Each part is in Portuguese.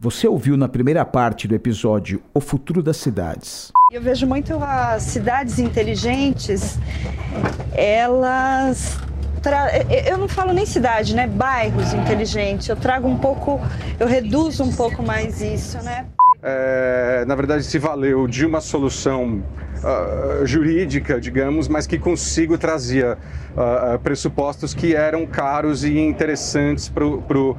Você ouviu na primeira parte do episódio O Futuro das Cidades. Eu vejo muito as cidades inteligentes, elas. Tra... Eu não falo nem cidade, né? Bairros inteligentes. Eu trago um pouco, eu reduzo um pouco mais isso, né? É, na verdade, se valeu de uma solução uh, jurídica, digamos, mas que consigo trazia uh, pressupostos que eram caros e interessantes para o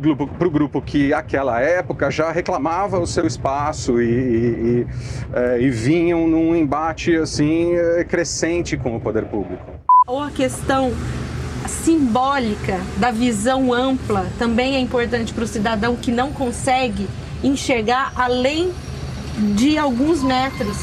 grupo, pro grupo que, aquela época, já reclamava o seu espaço e, e, e, e vinham num embate assim crescente com o poder público. Ou a questão simbólica da visão ampla também é importante para o cidadão que não consegue enxergar além de alguns metros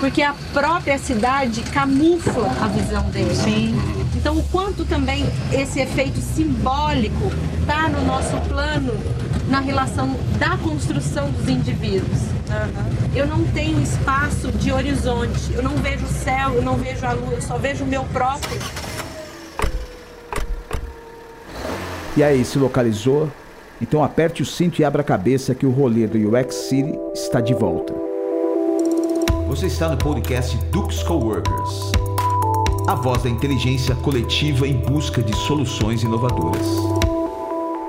porque a própria cidade camufla a visão dele. Sim. Então, o quanto também esse efeito simbólico está no nosso plano na relação da construção dos indivíduos. Uhum. Eu não tenho espaço de horizonte, eu não vejo o céu, eu não vejo a lua, eu só vejo o meu próprio. E aí, se localizou? Então aperte o cinto e abra a cabeça que o rolê do UX City está de volta. Você está no podcast Dux Coworkers, a voz da inteligência coletiva em busca de soluções inovadoras.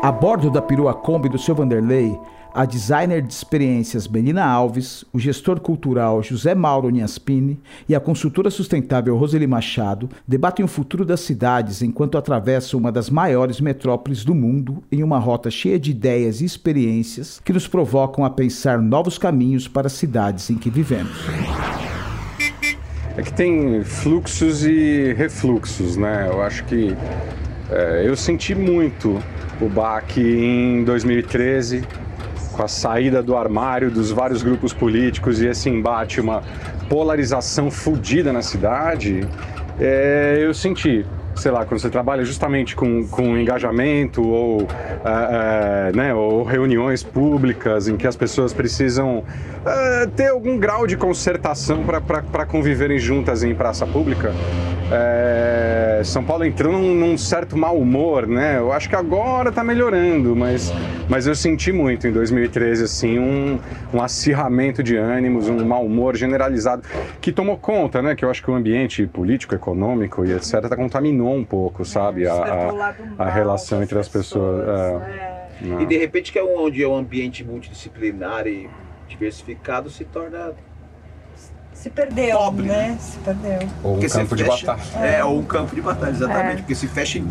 A bordo da perua Kombi do seu Vanderlei, a designer de experiências Melina Alves, o gestor cultural José Mauro Niaspini e a consultora sustentável Roseli Machado debatem o futuro das cidades enquanto atravessam uma das maiores metrópoles do mundo em uma rota cheia de ideias e experiências que nos provocam a pensar novos caminhos para as cidades em que vivemos. É que tem fluxos e refluxos, né? Eu acho que é, eu senti muito o baque em 2013 com a saída do armário dos vários grupos políticos e esse embate, uma polarização fodida na cidade, é, eu senti sei lá, quando você trabalha justamente com, com engajamento ou, é, é, né, ou reuniões públicas em que as pessoas precisam é, ter algum grau de concertação para conviverem juntas em praça pública, é, São Paulo entrou num, num, certo mau humor, né? Eu acho que agora está melhorando, mas, mas eu senti muito em 2013 assim um, um acirramento de ânimos, um mau humor generalizado que tomou conta, né? Que eu acho que o ambiente político, econômico e etc. está contaminou um pouco, sabe? A, a, a relação entre as pessoas. É, é. E de repente que é onde é um ambiente multidisciplinar e diversificado se torna se perdeu, Pobre, né? né? Se perdeu. Ou um campo de batalha. É, é, ou um campo de batalha, exatamente. É. Porque se fecha em,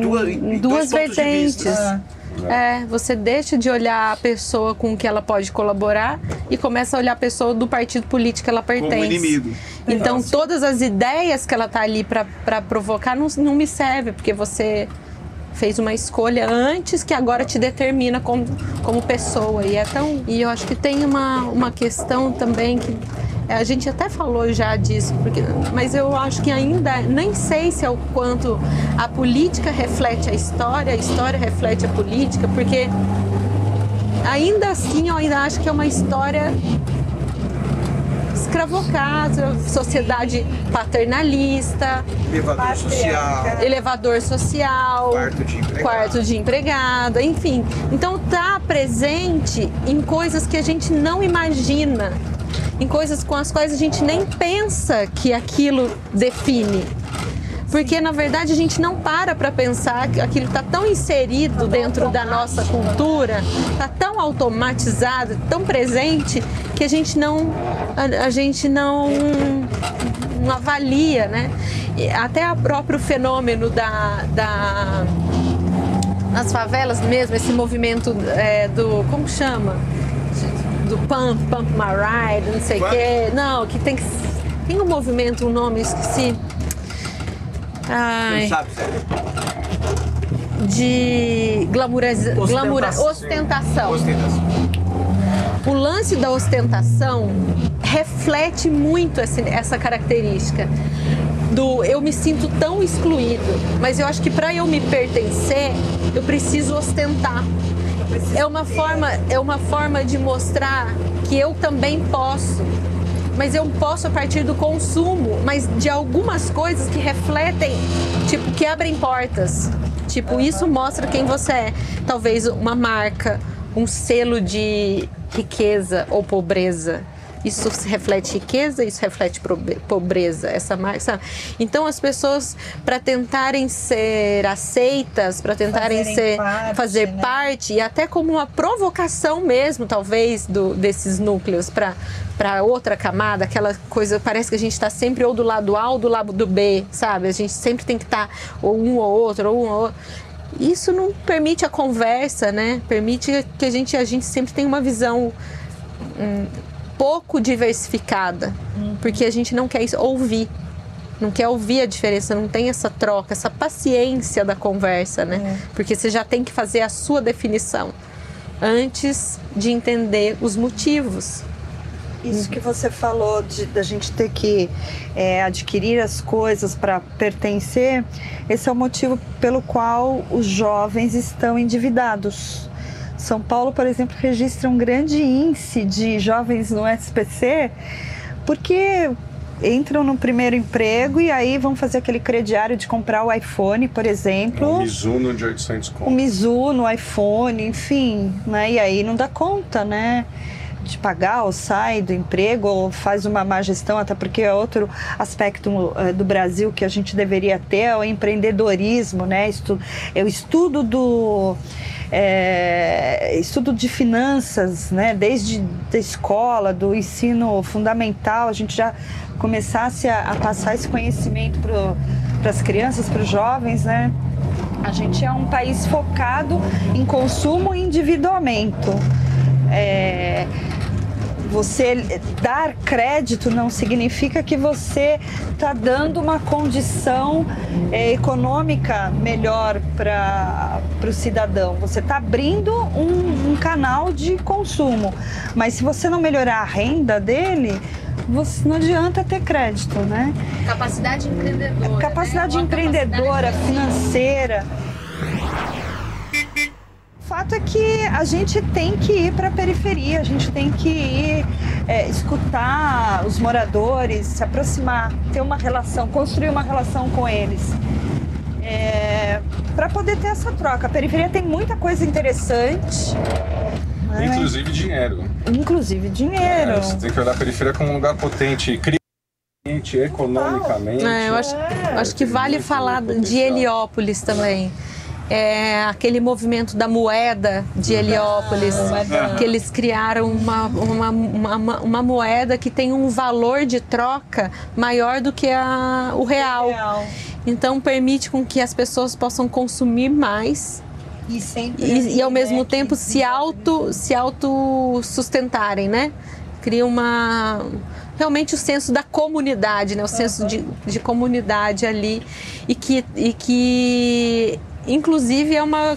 duas, em duas vertentes. É, você deixa de olhar a pessoa com que ela pode colaborar e começa a olhar a pessoa do partido político que ela pertence. Como inimigo. Então, Nossa. todas as ideias que ela está ali para provocar não, não me serve, porque você fez uma escolha antes que agora te determina como, como pessoa. E, é tão, e eu acho que tem uma, uma questão também que a gente até falou já disso, porque, mas eu acho que ainda nem sei se é o quanto a política reflete a história, a história reflete a política, porque ainda assim eu ainda acho que é uma história escravocrata, sociedade paternalista, elevador social, elevador social, quarto de empregado, quarto de empregado enfim. Então tá presente em coisas que a gente não imagina em coisas com as quais a gente nem pensa que aquilo define. Porque na verdade a gente não para para pensar que aquilo está tão inserido dentro da nossa cultura, está tão automatizado, tão presente que a gente não a, a gente não, não avalia, né? E até o próprio fenômeno da, da nas favelas mesmo esse movimento é, do como chama do Pump, Pump My Ride, não sei o quê. Não, que tem que. Tem um movimento, um nome, esqueci. Ai. Não sabe, sério? De glamouriza, glamoura, ostentação. ostentação. O lance da ostentação reflete muito essa, essa característica do eu me sinto tão excluído, mas eu acho que para eu me pertencer, eu preciso ostentar é uma forma, é uma forma de mostrar que eu também posso. Mas eu posso a partir do consumo, mas de algumas coisas que refletem, tipo, que abrem portas. Tipo, isso mostra quem você é. Talvez uma marca, um selo de riqueza ou pobreza. Isso reflete riqueza, isso reflete pobreza, essa marca. Então as pessoas para tentarem ser aceitas, para tentarem Fazerem ser parte, fazer né? parte e até como uma provocação mesmo, talvez do, desses núcleos para para outra camada, aquela coisa, parece que a gente está sempre ou do lado A ou do lado do B, sabe? A gente sempre tem que estar tá ou um ou outro, ou um ou outro. Isso não permite a conversa, né? Permite que a gente, a gente sempre tenha uma visão hum, pouco diversificada, porque a gente não quer ouvir, não quer ouvir a diferença, não tem essa troca, essa paciência da conversa, né? É. Porque você já tem que fazer a sua definição antes de entender os motivos. Isso que você falou de da gente ter que é, adquirir as coisas para pertencer, esse é o motivo pelo qual os jovens estão endividados. São Paulo, por exemplo, registra um grande índice de jovens no SPC, porque entram no primeiro emprego e aí vão fazer aquele crediário de comprar o iPhone, por exemplo. O Mizuno de 800 conto. O Mizuno, iPhone, enfim, né? E aí não dá conta, né? De pagar ou sai do emprego ou faz uma má gestão, até porque é outro aspecto uh, do Brasil que a gente deveria ter é o empreendedorismo, né? Estudo, é o estudo do é, estudo de finanças, né? Desde a escola, do ensino fundamental, a gente já começasse a, a passar esse conhecimento para as crianças, para os jovens, né? A gente é um país focado em consumo e endividamento. É, você dar crédito não significa que você está dando uma condição é, econômica melhor para o cidadão. Você está abrindo um, um canal de consumo. Mas se você não melhorar a renda dele, você não adianta ter crédito, né? Capacidade empreendedora. Capacidade né? empreendedora, capacidade financeira fato é que a gente tem que ir para a periferia, a gente tem que ir é, escutar os moradores, se aproximar, ter uma relação, construir uma relação com eles. É, para poder ter essa troca. A periferia tem muita coisa interessante. Né? Inclusive dinheiro. Inclusive dinheiro. É, você tem que olhar a periferia como um lugar potente, economicamente. É, eu acho, é. acho que vale falar de Heliópolis também é, aquele movimento da moeda de Heliópolis, ah, que eles criaram uma, uma, uma, uma, moeda que tem um valor de troca maior do que a, o real. real. Então permite com que as pessoas possam consumir mais e, sempre e, e ao mesmo tempo se auto, se auto sustentarem, né? Cria uma realmente o senso da comunidade, né? o senso de, de comunidade ali e que, e que inclusive é uma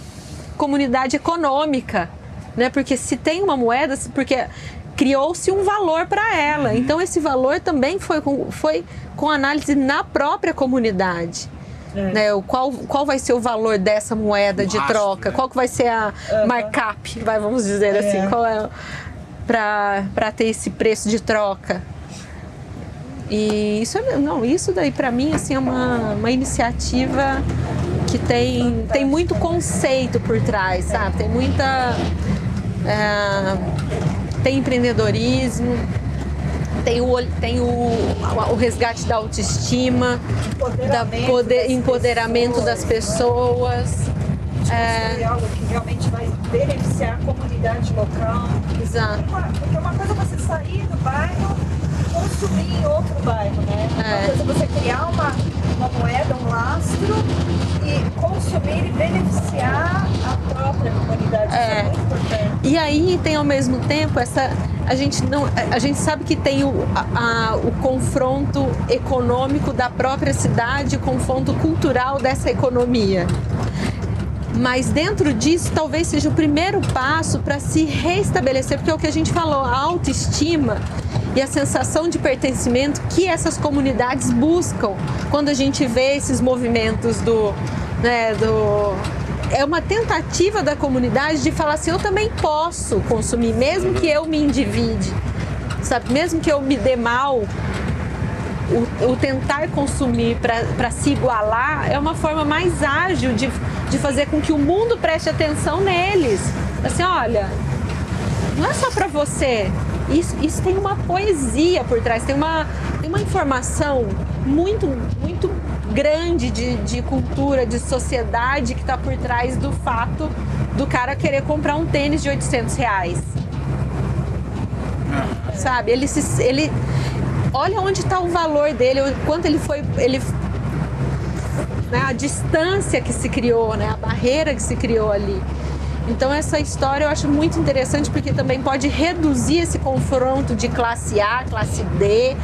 comunidade econômica, né? Porque se tem uma moeda, porque criou-se um valor para ela. Uhum. Então esse valor também foi com, foi com análise na própria comunidade. É. Né, o qual, qual vai ser o valor dessa moeda de rastro, troca? Né? Qual que vai ser a uhum. markup, vai, vamos dizer assim, é. assim, qual é para ter esse preço de troca? E isso é, não, isso daí para mim assim é uma, uma iniciativa que tem, tem muito conceito por trás, sabe? Tem muita. É, tem empreendedorismo, tem o, tem o, o resgate da autoestima, empoderamento, da poder, das, empoderamento pessoas, das pessoas. É, algo que realmente vai beneficiar a comunidade local. Exato. Porque uma coisa é você sair do bairro consumir em outro bairro, né? É. Uma coisa é você criar uma, uma moeda, um lastro e consumir e beneficiar a própria comunidade. É. É muito importante. E aí tem ao mesmo tempo essa. A gente, não, a gente sabe que tem o, a, o confronto econômico da própria cidade, o confronto cultural dessa economia. Mas dentro disso, talvez seja o primeiro passo para se restabelecer, porque é o que a gente falou, a autoestima e a sensação de pertencimento que essas comunidades buscam quando a gente vê esses movimentos do, né, do é uma tentativa da comunidade de falar assim, eu também posso consumir, mesmo que eu me endivide, sabe? Mesmo que eu me dê mal, o, o tentar consumir para se igualar é uma forma mais ágil de, de fazer com que o mundo preste atenção neles. Assim, olha, não é só para você. Isso, isso tem uma poesia por trás, tem uma, tem uma informação muito, muito grande de, de cultura, de sociedade que está por trás do fato do cara querer comprar um tênis de 800 reais. Sabe? Ele se, ele olha onde está o valor dele, o quanto ele foi, ele né, a distância que se criou, né, a barreira que se criou ali. Então essa história eu acho muito interessante porque também pode reduzir esse confronto de classe A, classe D,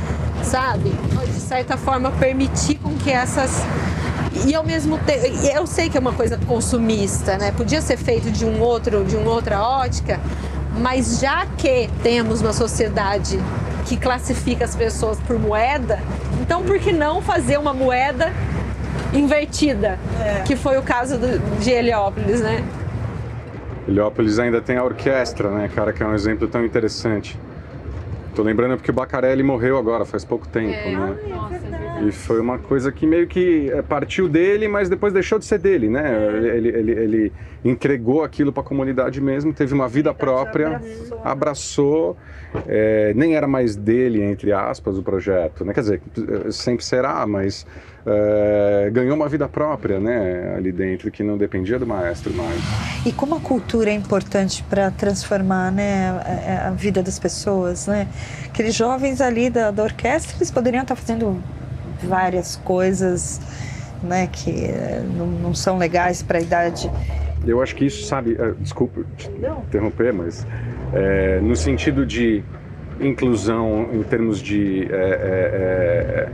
sabe? De certa forma permitir com que essas e ao mesmo tempo, eu sei que é uma coisa consumista, né? Podia ser feito de um outro, de uma outra ótica, mas já que temos uma sociedade que classifica as pessoas por moeda, então por que não fazer uma moeda invertida? É. Que foi o caso do, de Heliópolis, né? Heliópolis ainda tem a orquestra, né, cara, que é um exemplo tão interessante. Tô lembrando porque o Bacarelli morreu agora, faz pouco tempo, é. né? É e foi uma coisa que meio que é, partiu dele, mas depois deixou de ser dele, né? É. Ele, ele, ele, entregou aquilo para a comunidade mesmo, teve uma vida própria, abraçou, abraçou é, nem era mais dele, entre aspas, o projeto, né? Quer dizer, sempre será, mas é, ganhou uma vida própria, né? Ali dentro, que não dependia do maestro mais. E como a cultura é importante para transformar, né, a, a, vida das pessoas, né? Aqueles jovens ali da, da orquestra, eles poderiam estar fazendo várias coisas, né, que eh, não, não são legais para a idade. Eu acho que isso, sabe, uh, desculpa te interromper, mas é, no sentido de inclusão em termos de é, é,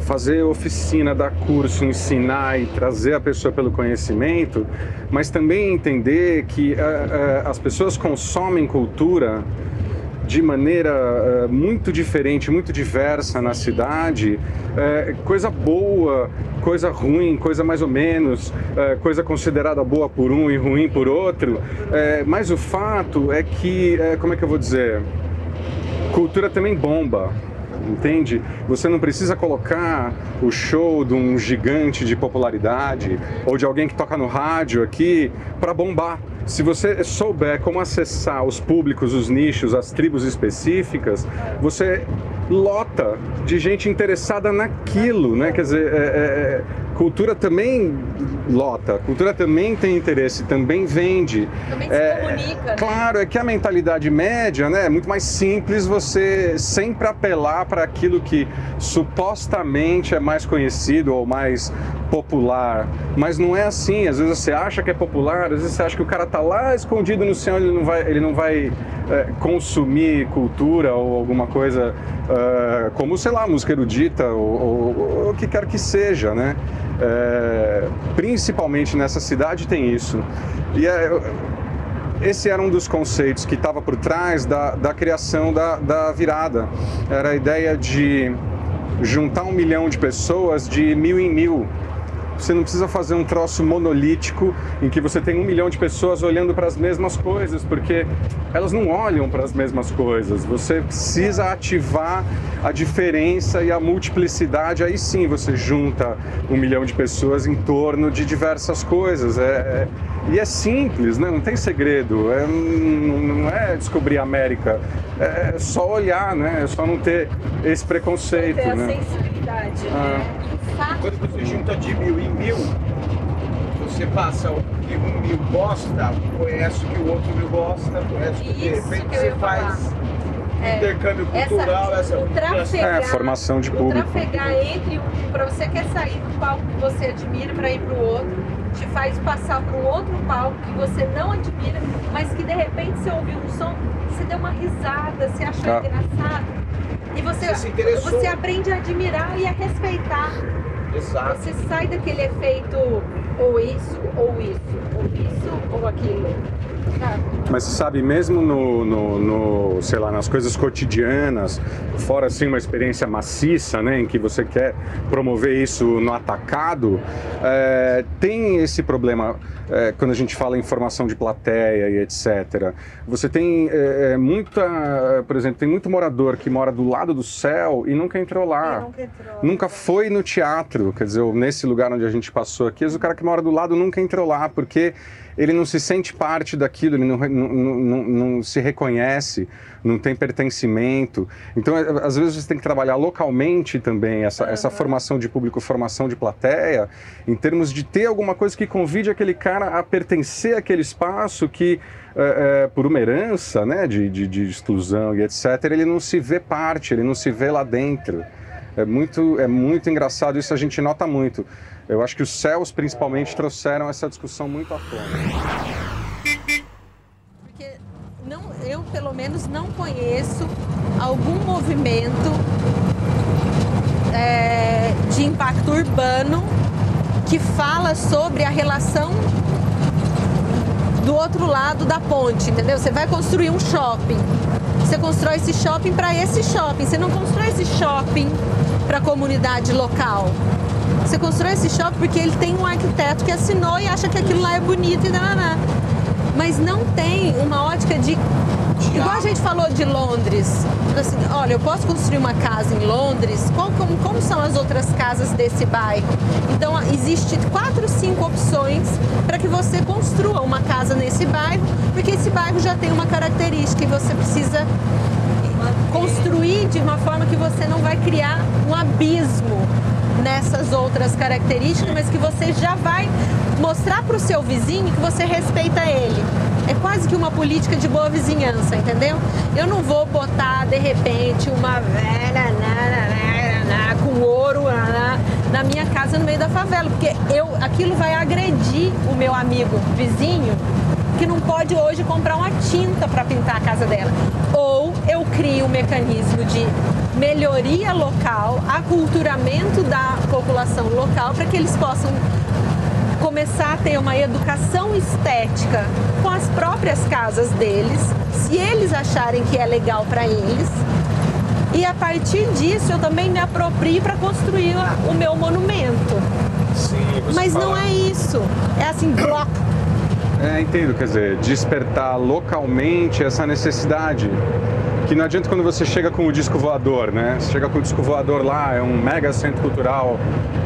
fazer oficina, dar curso, ensinar e trazer a pessoa pelo conhecimento, mas também entender que as pessoas consomem cultura de maneira uh, muito diferente, muito diversa na cidade, uh, coisa boa, coisa ruim, coisa mais ou menos, uh, coisa considerada boa por um e ruim por outro. mas o fato é que, como é que eu vou dizer? Cultura também bomba entende? Você não precisa colocar o show de um gigante de popularidade ou de alguém que toca no rádio aqui para bombar. Se você souber como acessar os públicos, os nichos, as tribos específicas, você lota de gente interessada naquilo, né? Quer dizer, é, é, é cultura também lota, cultura também tem interesse, também vende. Também se é, comunica. Né? Claro, é que a mentalidade média, né, é muito mais simples você sempre apelar para aquilo que supostamente é mais conhecido ou mais popular, mas não é assim. Às vezes você acha que é popular, às vezes você acha que o cara tá lá escondido no céu, ele não vai, ele não vai é, consumir cultura ou alguma coisa uh, como, sei lá, música erudita ou, ou, ou, o que quer que seja, né? É, principalmente nessa cidade tem isso. E é, esse era um dos conceitos que estava por trás da, da criação da, da virada. Era a ideia de juntar um milhão de pessoas de mil em mil você não precisa fazer um troço monolítico em que você tem um milhão de pessoas olhando para as mesmas coisas, porque elas não olham para as mesmas coisas. Você precisa ativar a diferença e a multiplicidade. Aí sim você junta um milhão de pessoas em torno de diversas coisas. É, é, e é simples, né? não tem segredo. É, não é descobrir a América. É só olhar, né? é só não ter esse preconceito. Ter né? a sensibilidade. Ah. Quando você junta de mil em mil, você passa o que um mil gosta, conhece o que o outro mil gosta, conhece o que de repente você faz é, intercâmbio cultural, essa, essa trafegar, é, formação de público. Trafegar entre um, para você quer sair do palco que você admira para ir para o outro, te faz passar para o outro palco que você não admira, mas que de repente você ouviu um som, você deu uma risada, você achou ah. engraçado. E você, você, você aprende a admirar e a respeitar Exato. Você sai daquele efeito ou isso, ou isso, ou isso, ou aquilo. Mas sabe, mesmo no, no, no, sei lá, nas coisas cotidianas, fora assim uma experiência maciça, né, em que você quer promover isso no atacado, é, tem esse problema é, quando a gente fala em formação de plateia e etc. Você tem é, muita, por exemplo, tem muito morador que mora do lado do céu e nunca entrou lá. Nunca, entrou. nunca foi no teatro, quer dizer, nesse lugar onde a gente passou aqui, o cara que mora do lado nunca entrou lá, porque ele não se sente parte daquilo, ele não, não, não, não se reconhece, não tem pertencimento. Então, é, às vezes, você tem que trabalhar localmente também essa, uhum. essa formação de público, formação de plateia, em termos de ter alguma coisa que convide aquele cara a pertencer àquele espaço que, é, é, por uma herança né, de, de, de exclusão e etc., ele não se vê parte, ele não se vê lá dentro. É muito, é muito engraçado, isso a gente nota muito. Eu acho que os céus, principalmente, trouxeram essa discussão muito à tona eu pelo menos não conheço algum movimento é, de impacto urbano que fala sobre a relação do outro lado da ponte, entendeu? Você vai construir um shopping. Você constrói esse shopping para esse shopping. Você não constrói esse shopping para a comunidade local. Você constrói esse shopping porque ele tem um arquiteto que assinou e acha que aquilo lá é bonito e nananá. Mas não tem uma ótica de Igual a gente falou de Londres, assim, olha, eu posso construir uma casa em Londres, qual, como, como são as outras casas desse bairro? Então, existe quatro, cinco opções para que você construa uma casa nesse bairro, porque esse bairro já tem uma característica e você precisa construir de uma forma que você não vai criar um abismo nessas outras características, mas que você já vai mostrar para o seu vizinho que você respeita ele. É quase que uma política de boa vizinhança, entendeu? Eu não vou botar de repente uma velha com ouro na minha casa no meio da favela, porque eu, aquilo vai agredir o meu amigo vizinho que não pode hoje comprar uma tinta para pintar a casa dela. Ou eu crio um mecanismo de melhoria local, aculturamento da população local para que eles possam começar a ter uma educação estética com as próprias casas deles, se eles acharem que é legal para eles. E a partir disso eu também me aproprio para construir o meu monumento. Sim, Mas fala... não é isso. É assim, bloco. É, entendo, quer dizer, despertar localmente essa necessidade que não adianta quando você chega com o disco voador, né? Você chega com o disco voador lá, é um mega centro cultural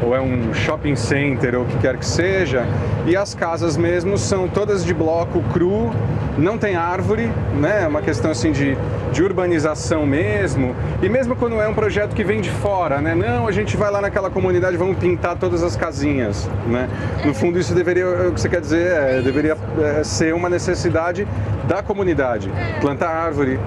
ou é um shopping center ou o que quer que seja, e as casas mesmo são todas de bloco cru, não tem árvore, né? É uma questão assim de, de urbanização mesmo. E mesmo quando é um projeto que vem de fora, né? Não, a gente vai lá naquela comunidade, vamos pintar todas as casinhas, né? No fundo isso deveria, o que você quer dizer, é, deveria é, ser uma necessidade da comunidade. Plantar árvore,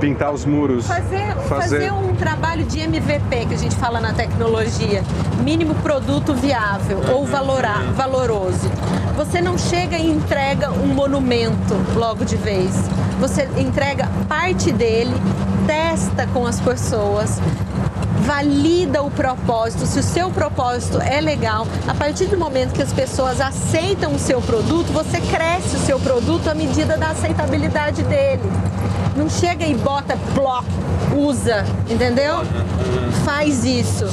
pintar os muros. Fazer, fazer... fazer um trabalho de MVP, que a gente fala na tecnologia, mínimo produto viável ou valorar, valoroso. Você não chega e entrega um monumento logo de vez. Você entrega parte dele, testa com as pessoas, valida o propósito, se o seu propósito é legal, a partir do momento que as pessoas aceitam o seu produto, você cresce o seu produto à medida da aceitabilidade dele. Não chega e bota bloco, usa, entendeu? Faz isso.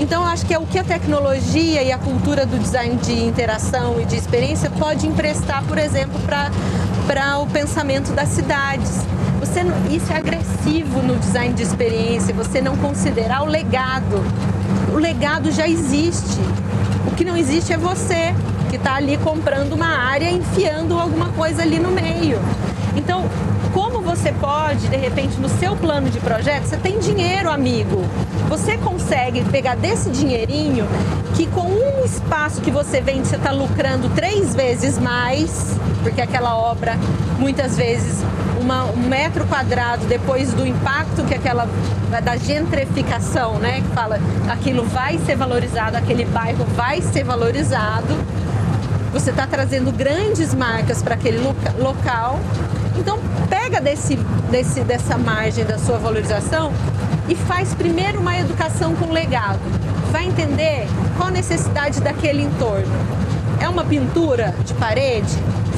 Então eu acho que é o que a tecnologia e a cultura do design de interação e de experiência pode emprestar, por exemplo, para o pensamento das cidades. Você, isso é agressivo no design de experiência, você não considerar o legado. O legado já existe. O que não existe é você, que está ali comprando uma área, enfiando alguma coisa ali no meio. Então, como você pode, de repente, no seu plano de projeto, você tem dinheiro, amigo. Você consegue pegar desse dinheirinho que com um espaço que você vende, você está lucrando três vezes mais, porque aquela obra, muitas vezes, uma, um metro quadrado, depois do impacto que aquela, da gentrificação, né? Que fala, aquilo vai ser valorizado, aquele bairro vai ser valorizado. Você está trazendo grandes marcas para aquele loca, local então, pega desse, desse, dessa margem da sua valorização e faz primeiro uma educação com legado. Vai entender qual a necessidade daquele entorno. É uma pintura de parede?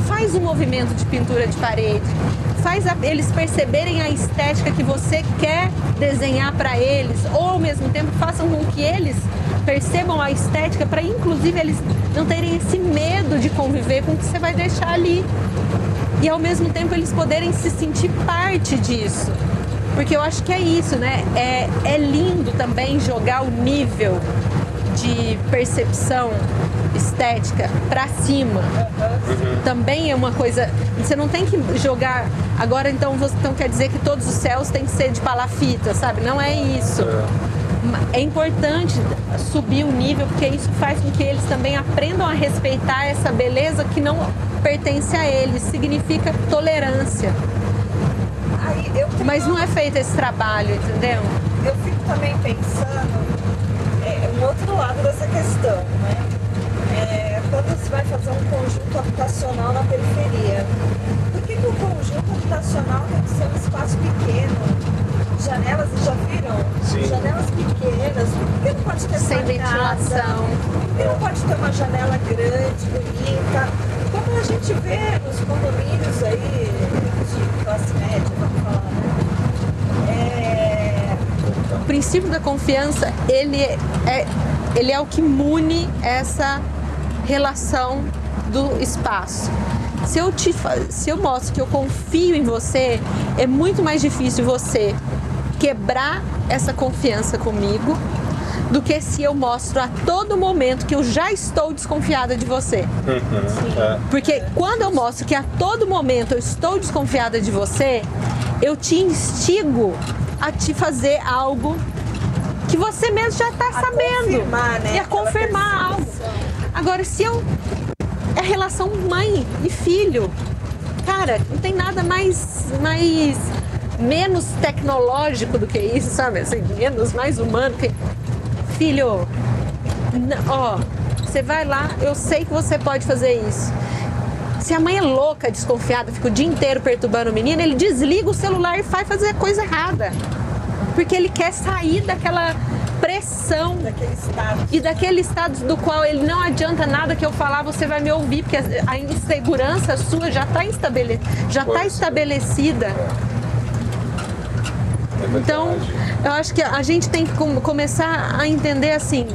Faz um movimento de pintura de parede. Faz a, eles perceberem a estética que você quer desenhar para eles, ou ao mesmo tempo façam com que eles percebam a estética para inclusive eles não terem esse medo de conviver com o que você vai deixar ali e ao mesmo tempo eles poderem se sentir parte disso. Porque eu acho que é isso, né? É, é lindo também jogar o nível de percepção estética para cima. Uhum. Também é uma coisa. Você não tem que jogar. Agora então você então quer dizer que todos os céus têm que ser de palafita, sabe? Não é isso. É importante subir o nível porque isso faz com que eles também aprendam a respeitar essa beleza que não pertence a eles. Significa tolerância. Mas não é feito esse trabalho, entendeu? Eu fico também pensando é, um outro lado dessa questão, né? Você vai fazer um conjunto habitacional na periferia, por que, que o conjunto habitacional tem que ser um espaço pequeno? Janelas, já viram? Sim. Janelas pequenas, por que não pode ter Sem ventilação? Por que não pode ter uma janela grande, bonita? Como a gente vê nos condomínios aí de classe média, vamos falar, né? É... O princípio da confiança, ele é, ele é o que mune essa relação do espaço. Se eu, te, se eu mostro que eu confio em você, é muito mais difícil você quebrar essa confiança comigo do que se eu mostro a todo momento que eu já estou desconfiada de você. Uhum, é. Porque quando eu mostro que a todo momento eu estou desconfiada de você, eu te instigo a te fazer algo que você mesmo já está sabendo. Né? E a confirmar algo. Agora, se eu. É relação mãe e filho. Cara, não tem nada mais, mais menos tecnológico do que isso, sabe? Assim, menos, mais humano. Que... Filho, ó, você vai lá, eu sei que você pode fazer isso. Se a mãe é louca, desconfiada, fica o dia inteiro perturbando o menino, ele desliga o celular e vai fazer a coisa errada. Porque ele quer sair daquela pressão daquele estado. e daquele estado do qual ele não adianta nada que eu falar, você vai me ouvir, porque a insegurança sua já está estabele... já tá estabelecida. Então, eu acho que a gente tem que começar a entender assim: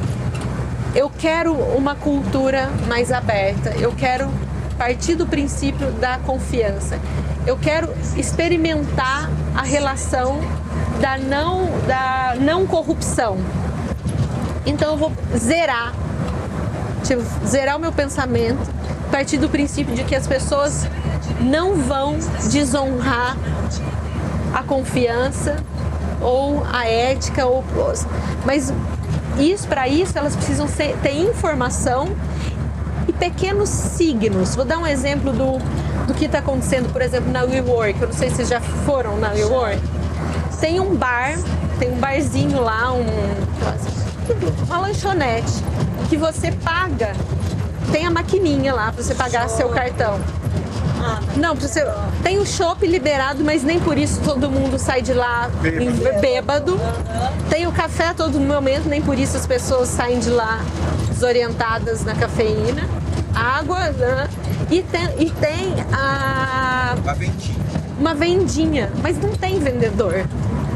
eu quero uma cultura mais aberta, eu quero partir do princípio da confiança, eu quero experimentar a relação da não, da não corrupção. Então, eu vou zerar, tipo, zerar o meu pensamento, partir do princípio de que as pessoas não vão desonrar a confiança ou a ética ou mas isso para isso elas precisam ser, ter informação e pequenos signos. Vou dar um exemplo do, do que está acontecendo, por exemplo, na WeWork. Eu não sei se vocês já foram na WeWork. Tem um bar, tem um barzinho lá, um, uma lanchonete que você paga. Tem a maquininha lá para você pagar seu cartão. Não, você tem o shopping liberado, mas nem por isso todo mundo sai de lá bêbado. bêbado. Tem o café a todo momento, nem por isso as pessoas saem de lá desorientadas na cafeína. Água, né? e, tem, e tem a. Uma vendinha. Uma vendinha, mas não tem vendedor.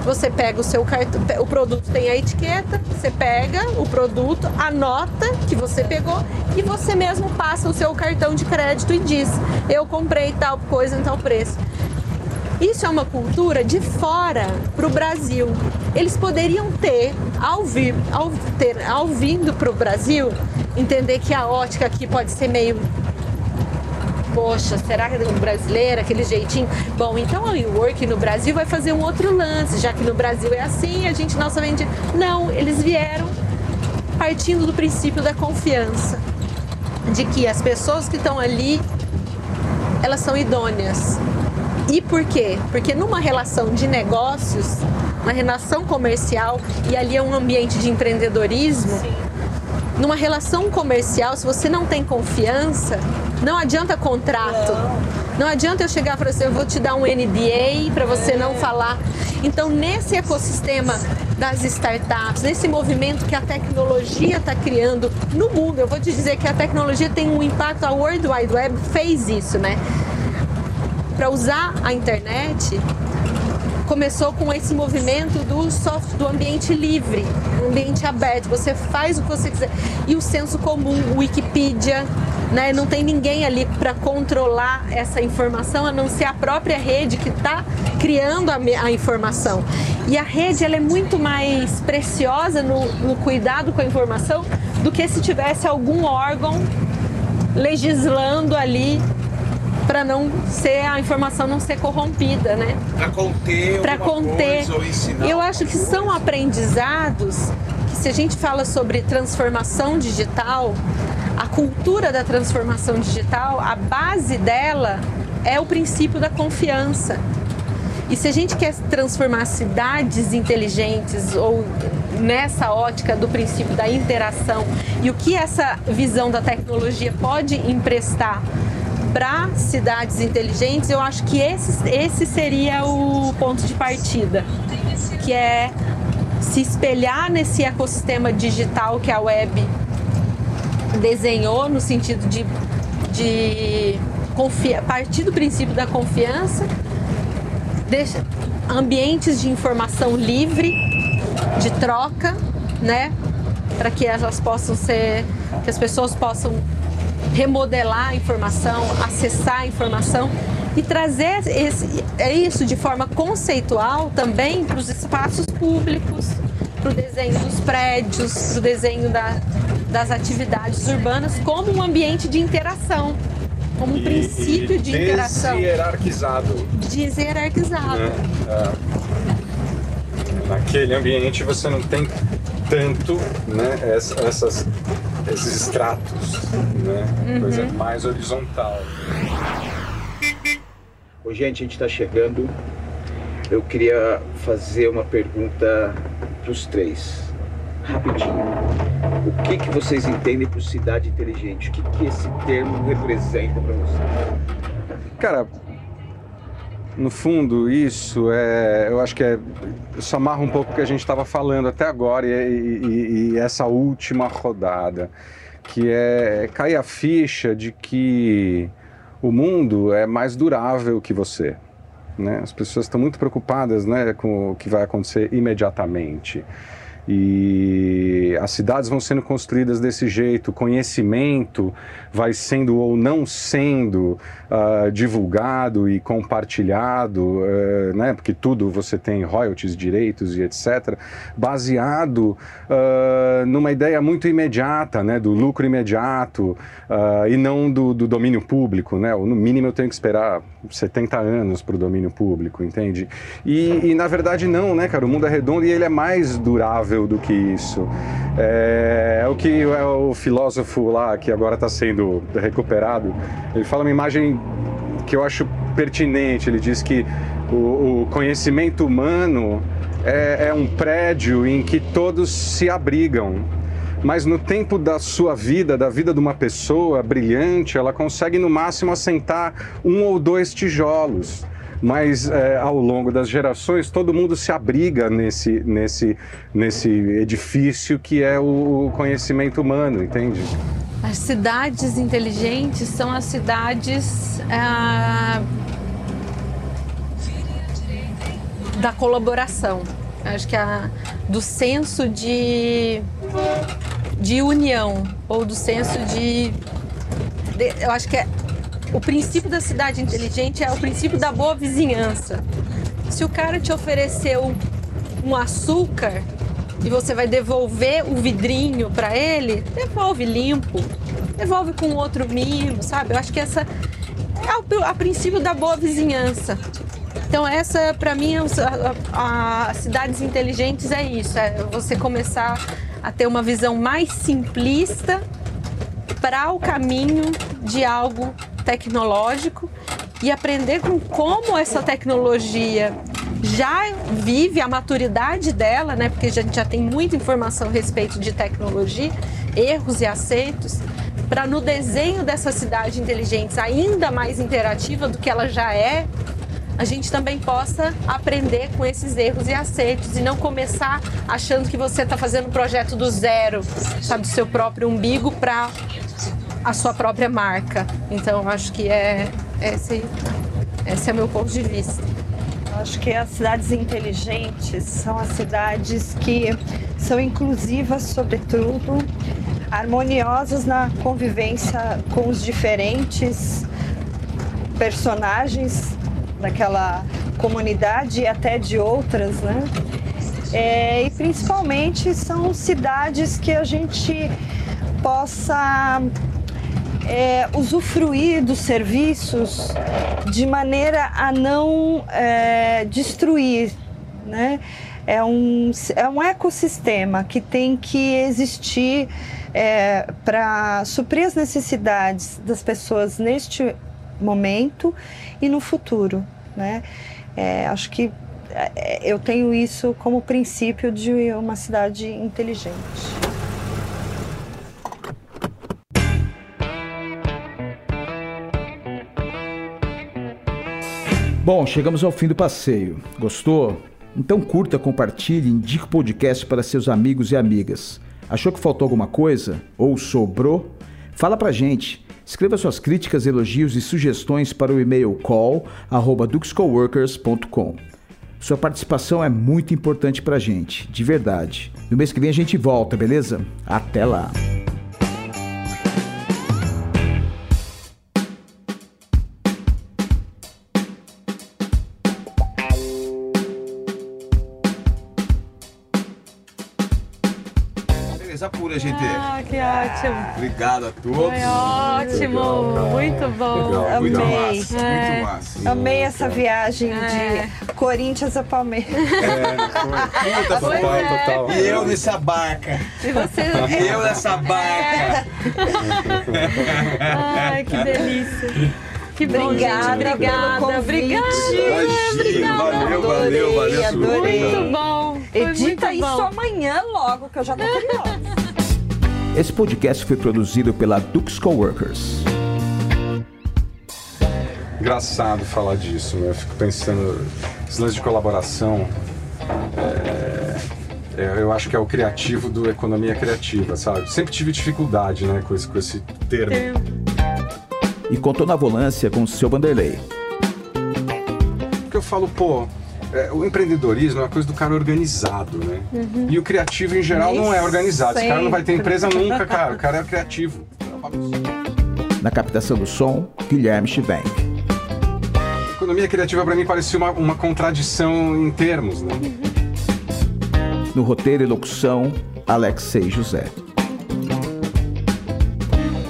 Você pega o seu cartão, o produto tem a etiqueta, você pega o produto, anota que você pegou e você mesmo passa o seu cartão de crédito e diz: Eu comprei tal coisa em tal preço. Isso é uma cultura de fora para o Brasil. Eles poderiam ter, ao, vir, ao, ter, ao vindo para o Brasil, entender que a ótica aqui pode ser meio poxa, será que é um brasileiro, aquele jeitinho? Bom, então a WeWork no Brasil vai fazer um outro lance, já que no Brasil é assim, a gente nossa vende. Não, eles vieram partindo do princípio da confiança, de que as pessoas que estão ali, elas são idôneas. E por quê? Porque numa relação de negócios, uma relação comercial, e ali é um ambiente de empreendedorismo, Sim. numa relação comercial, se você não tem confiança, não adianta contrato. Não adianta eu chegar para você, eu vou te dar um NDA para você não falar. Então, nesse ecossistema das startups, nesse movimento que a tecnologia está criando no mundo, eu vou te dizer que a tecnologia tem um impacto, a World Wide Web fez isso, né? Para usar a internet, começou com esse movimento do software, do ambiente livre, ambiente aberto. Você faz o que você quiser. E o senso comum, Wikipedia, né? Não tem ninguém ali para controlar essa informação, a não ser a própria rede que está criando a, a, informação. E a rede ela é muito mais preciosa no, no cuidado com a informação do que se tivesse algum órgão legislando ali para não ser a informação não ser corrompida, né? Para conter, para conter. Coisa, ou ensinar Eu acho que são aprendizados que se a gente fala sobre transformação digital, a cultura da transformação digital, a base dela é o princípio da confiança. E se a gente quer transformar cidades inteligentes ou nessa ótica do princípio da interação e o que essa visão da tecnologia pode emprestar para cidades inteligentes, eu acho que esse, esse seria o ponto de partida, que é se espelhar nesse ecossistema digital que a web desenhou no sentido de, de confia, partir do princípio da confiança, deixa, ambientes de informação livre, de troca, né? Para que elas possam ser, que as pessoas possam remodelar a informação, acessar a informação e trazer esse, é isso de forma conceitual também para os espaços públicos, para o desenho dos prédios, para o desenho da, das atividades urbanas como um ambiente de interação, como um E- princípio e de interação. Hierarquizado. Deshierarquizado. né? É. Naquele ambiente você não tem tanto né, ess- essas, esses estratos, né? Coisa mais horizontal. Ô, gente, a gente está chegando. Eu queria fazer uma pergunta para os três, rapidinho. O que, que vocês entendem por cidade inteligente? O que, que esse termo representa para vocês? Cara, no fundo, isso é. Eu acho que é. Isso amarra um pouco o que a gente estava falando até agora e, e- e essa última rodada, que é cair a ficha de que o mundo é mais durável que você. Né? As pessoas estão muito preocupadas né, com o que vai acontecer imediatamente. E as cidades vão sendo construídas desse jeito, conhecimento vai sendo ou não sendo ah, divulgado e compartilhado, eh, né, porque tudo você tem royalties, direitos e etc., baseado ah, numa ideia muito imediata, né, do lucro imediato ah, e não do, do domínio público. Né? Ou, no mínimo eu tenho que esperar 70 anos para o domínio público, entende? E, e, na verdade não, né, cara? O mundo é redondo e ele é mais durável do que isso. É, é o que é o filósofo lá, que agora está sendo recuperado, ele fala uma imagem que eu acho pertinente. Ele diz que o, o conhecimento humano é, é um prédio em que todos se abrigam. Mas no tempo da sua vida, da vida de uma pessoa brilhante, ela consegue no máximo assentar um ou dois tijolos. Mas é, ao longo das gerações, todo mundo se abriga nesse, nesse, nesse edifício que é o conhecimento humano, entende? As cidades inteligentes são as cidades ah, da colaboração. Acho que a, do senso de, de união ou do senso de, de- Eu acho que é, o princípio da cidade inteligente é o princípio da boa vizinhança. Se o cara te ofereceu um açúcar e você vai devolver o vidrinho para ele, devolve limpo, devolve com outro mimo, sabe? Eu acho que essa é o a princípio da boa vizinhança. Então essa para mim é as cidades inteligentes é isso, é você começar a ter uma visão mais simplista para o caminho de algo tecnológico e aprender com como essa tecnologia já vive a maturidade dela, né? Porque a gente já tem muita informação a respeito de tecnologia, erros e acertos, para no desenho dessa cidade inteligente ainda mais interativa do que ela já é, a gente também possa aprender com esses erros e acertos e não começar achando que você está fazendo um projeto do zero, sabe, do seu próprio umbigo para a sua própria marca. Então, acho que é esse, esse é meu ponto de vista. Acho que as cidades inteligentes são as cidades que são inclusivas, sobretudo, harmoniosas na convivência com os diferentes personagens daquela comunidade e até de outras, né? É, e principalmente são cidades que a gente possa é, usufruir dos serviços de maneira a não é, destruir, né? É um, é um ecossistema que tem que existir é, para suprir as necessidades das pessoas neste momento e no futuro, né? É, acho que é, eu tenho isso como princípio de uma cidade inteligente. Bom, chegamos ao fim do passeio. Gostou? Então curta, compartilhe, indique o podcast para seus amigos e amigas. Achou que faltou alguma coisa? Ou sobrou? Fala pra gente. Escreva suas críticas, elogios e sugestões para o e-mail call@duxcoworkers.com. Sua participação é muito importante pra gente, de verdade. No mês que vem a gente volta, beleza? Até lá. Beleza pura, gente. Ah, que ótimo. Obrigado a todos. Foi ótimo. Muito bom. Muito Amei. massa, É. muito massa. Amei essa viagem É. de Corinthians a Palmeiras. Muita Pois papai é. total. E eu nessa barca. E você. E eu nessa barca. Ai, que delícia. Que bom, Obrigada gente. Obrigada. pelo convite. Obrigada. Valeu, valeu, Adorei, valeu. adorei. Muito bom. Foi Edita muito isso bom. amanhã logo, que eu já tô curiosa. Esse podcast foi produzido pela Dux Coworkers. Engraçado falar disso, né? Eu fico pensando, esse lance de colaboração, é, é, eu acho que é o criativo do economia criativa, sabe? Sempre tive dificuldade, né, com esse, com esse termo. E contou na volância com o seu Vanderlei. Porque eu falo, pô, é, o empreendedorismo é uma coisa do cara organizado, né? E o criativo, em geral, não é organizado. Esse cara não vai ter empresa nunca, cara. O cara é criativo. Na captação do som, Guilherme Chivenk. Economia criativa, pra mim, parecia uma, uma contradição em termos, né? No roteiro e locução, Alexei José.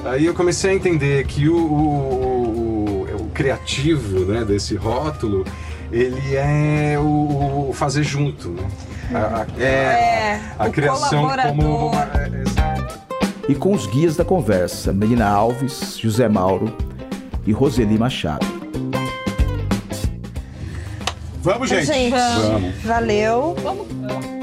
Aí eu comecei a entender que o, o- o- o criativo né, desse rótulo, ele é o, o fazer junto, né? A, a- É, a o criação como... uma- é. E com os guias da conversa, Melina Alves, José Mauro e Roseli Machado. Vamos, gente. Gente, Vamos. valeu. Vamos.